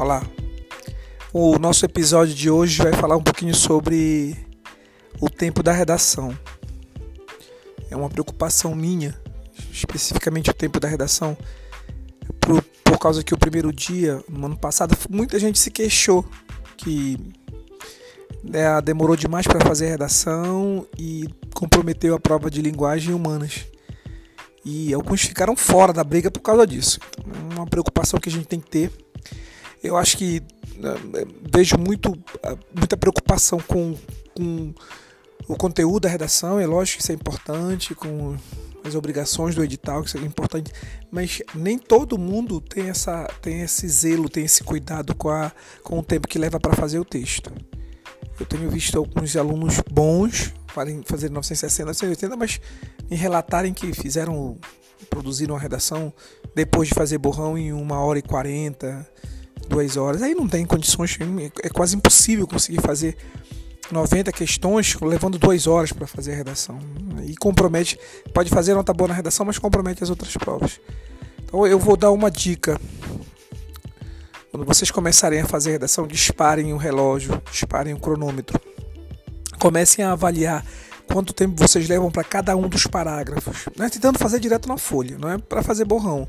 Olá. O nosso episódio de hoje vai falar um pouquinho sobre o tempo da redação. É uma preocupação minha, especificamente o tempo da redação, por, por causa que o primeiro dia, no ano passado, muita gente se queixou que né, demorou demais para fazer a redação e comprometeu a prova de linguagem humanas. E alguns ficaram fora da briga por causa disso. Então, é uma preocupação que a gente tem que ter. Eu acho que né, vejo muito, muita preocupação com, com o conteúdo da redação. É lógico que isso é importante, com as obrigações do edital, que isso é importante, mas nem todo mundo tem, essa, tem esse zelo, tem esse cuidado com, a, com o tempo que leva para fazer o texto. Eu tenho visto alguns alunos bons fazer 960, 980, mas me relatarem que fizeram, produziram uma redação depois de fazer borrão em uma hora e quarenta, duas horas. Aí não tem condições, é quase impossível conseguir fazer 90 questões levando duas horas para fazer a redação. E compromete, pode fazer nota boa na redação, mas compromete as outras provas. Então eu vou dar uma dica quando vocês começarem a fazer a redação, disparem o relógio, disparem o cronômetro. Comecem a avaliar quanto tempo vocês levam para cada um dos parágrafos. Não é tentando fazer direto na folha, não é para fazer borrão.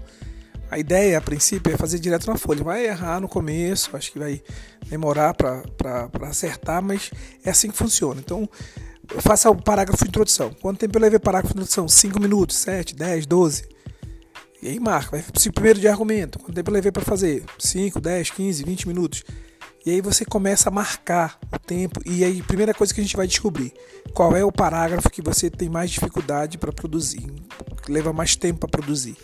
A ideia, a princípio, é fazer direto na folha. Vai errar no começo, acho que vai demorar para acertar, mas é assim que funciona. Então, faça o parágrafo de introdução. Quanto tempo eu levei parágrafo de introdução? 5 minutos, 7, 10, 12. E aí marca, vai o primeiro de argumento. Quanto tempo eu levei para fazer? 5, 10, 15, 20 minutos. E aí você começa a marcar o tempo e aí primeira coisa que a gente vai descobrir, qual é o parágrafo que você tem mais dificuldade para produzir, leva mais tempo para produzir.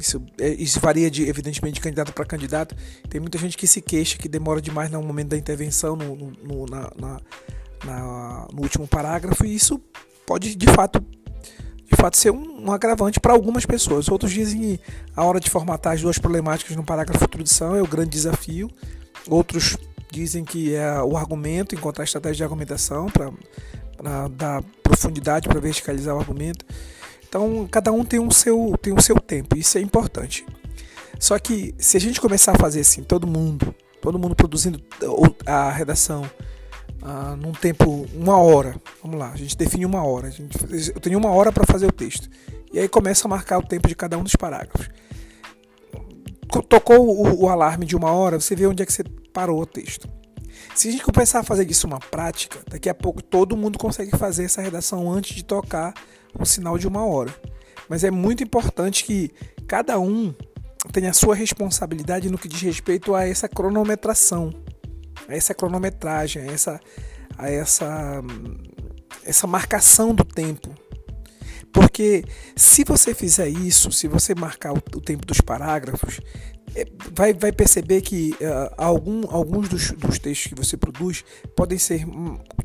Isso, é, isso varia de, evidentemente de candidato para candidato. Tem muita gente que se queixa que demora demais no momento da intervenção, no, no, na, na, na, no último parágrafo, e isso pode de fato de fato ser um, um agravante para algumas pessoas. Outros dizem que a hora de formatar as duas problemáticas no parágrafo de introdução é o grande desafio. Outros dizem que é o argumento, encontrar estratégia de argumentação para dar profundidade, para verticalizar o argumento. Então, cada um tem um seu tem o seu tempo, isso é importante. Só que se a gente começar a fazer assim, todo mundo, todo mundo produzindo a redação ah, num tempo, uma hora. Vamos lá, a gente define uma hora. Gente, eu tenho uma hora para fazer o texto. E aí começa a marcar o tempo de cada um dos parágrafos. Tocou o, o alarme de uma hora, você vê onde é que você parou o texto. Se a gente começar a fazer disso uma prática, daqui a pouco todo mundo consegue fazer essa redação antes de tocar o sinal de uma hora. Mas é muito importante que cada um tenha a sua responsabilidade no que diz respeito a essa cronometração a essa cronometragem, a essa, a essa, essa marcação do tempo. Porque se você fizer isso, se você marcar o, tempo dos parágrafos, é, vai, vai perceber que uh, algum, alguns dos, dos, textos que você produz podem ser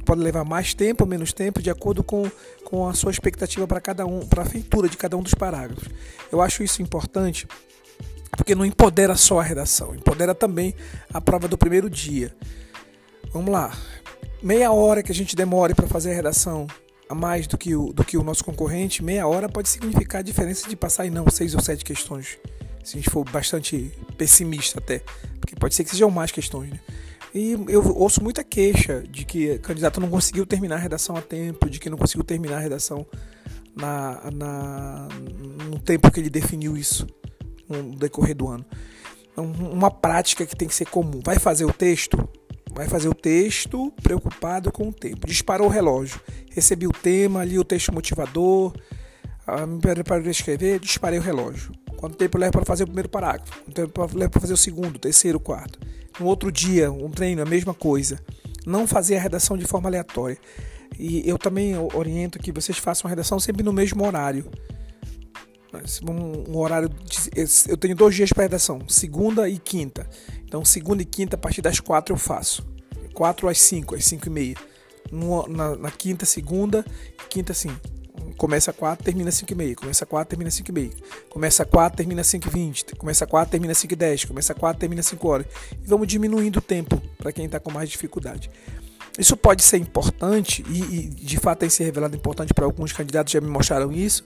podem levar mais tempo ou menos tempo de acordo com, com a sua expectativa para cada um para a feitura de cada um dos parágrafos. Eu acho isso importante porque não empodera só a redação, empodera também a prova do primeiro dia. Vamos lá, meia hora que a gente demore para fazer a redação a mais do que, o, do que o nosso concorrente, meia hora pode significar a diferença de passar em não seis ou sete questões. Se a gente for bastante pessimista até, porque pode ser que sejam mais questões, né? E eu ouço muita queixa de que candidato não conseguiu terminar a redação a tempo, de que não conseguiu terminar a redação na, na, no tempo que ele definiu isso no decorrer do ano. Então, uma prática que tem que ser comum. Vai fazer o texto? Vai fazer o texto preocupado com o tempo. Disparou o relógio. Recebi o tema, ali o texto motivador. Ah, me preparei para escrever, disparei o relógio. Quanto tempo leva para fazer o primeiro parágrafo? Quanto tempo leva para fazer o segundo, terceiro, quarto? No outro dia, um treino, a mesma coisa. Não fazer a redação de forma aleatória. E eu também oriento que vocês façam a redação sempre no mesmo horário um, um horário. De, eu tenho dois dias para redação, segunda e quinta. Então, segunda e quinta, a partir das quatro eu faço. Quatro às cinco, às cinco e meia. No, na, na, quinta, segunda, quinta sim. Começa quatro, termina cinco e meia. Começa quatro, termina cinco e meia. Começa quatro, termina cinco e vinte. Começa quatro, termina cinco e dez. Começa quatro, termina cinco horas. E vamos diminuindo o tempo para quem está com mais dificuldade. Isso pode ser importante e, e de fato tem se revelado importante para alguns candidatos já me mostraram isso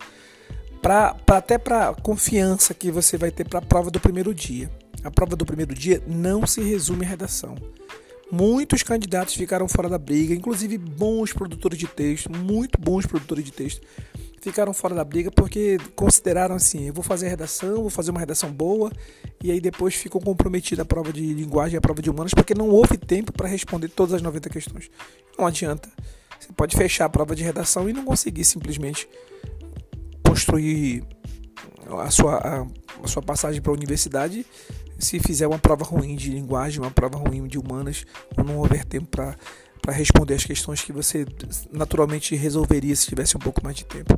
pra, pra até para confiança que você vai ter para a prova do primeiro dia. a prova do primeiro dia não se resume à redação. Muitos candidatos ficaram fora da briga, inclusive bons produtores de texto, muito bons produtores de texto, ficaram fora da briga porque consideraram assim: eu vou fazer a redação, vou fazer uma redação boa, e aí depois ficou comprometida a prova de linguagem e a prova de humanas porque não houve tempo para responder todas as 90 questões. Não adianta. Você pode fechar a prova de redação e não conseguir simplesmente construir a sua, a, a sua passagem para a universidade se fizer uma prova ruim de linguagem, uma prova ruim de humanas, ou não houver tempo para para responder as questões que você naturalmente resolveria se tivesse um pouco mais de tempo.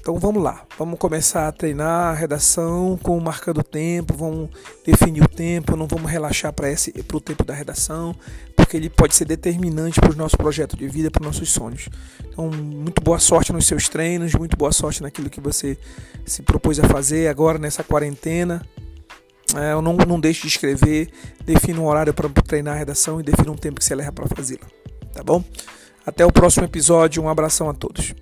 Então vamos lá, vamos começar a treinar a redação com marcando o tempo, vamos definir o tempo, não vamos relaxar para o tempo da redação, porque ele pode ser determinante para o nosso projeto de vida, para os nossos sonhos. Então, muito boa sorte nos seus treinos, muito boa sorte naquilo que você se propôs a fazer agora nessa quarentena. É, eu não, não deixe de escrever, defina um horário para treinar a redação e defina um tempo que você leva para fazê-la. Tá bom? Até o próximo episódio, um abração a todos.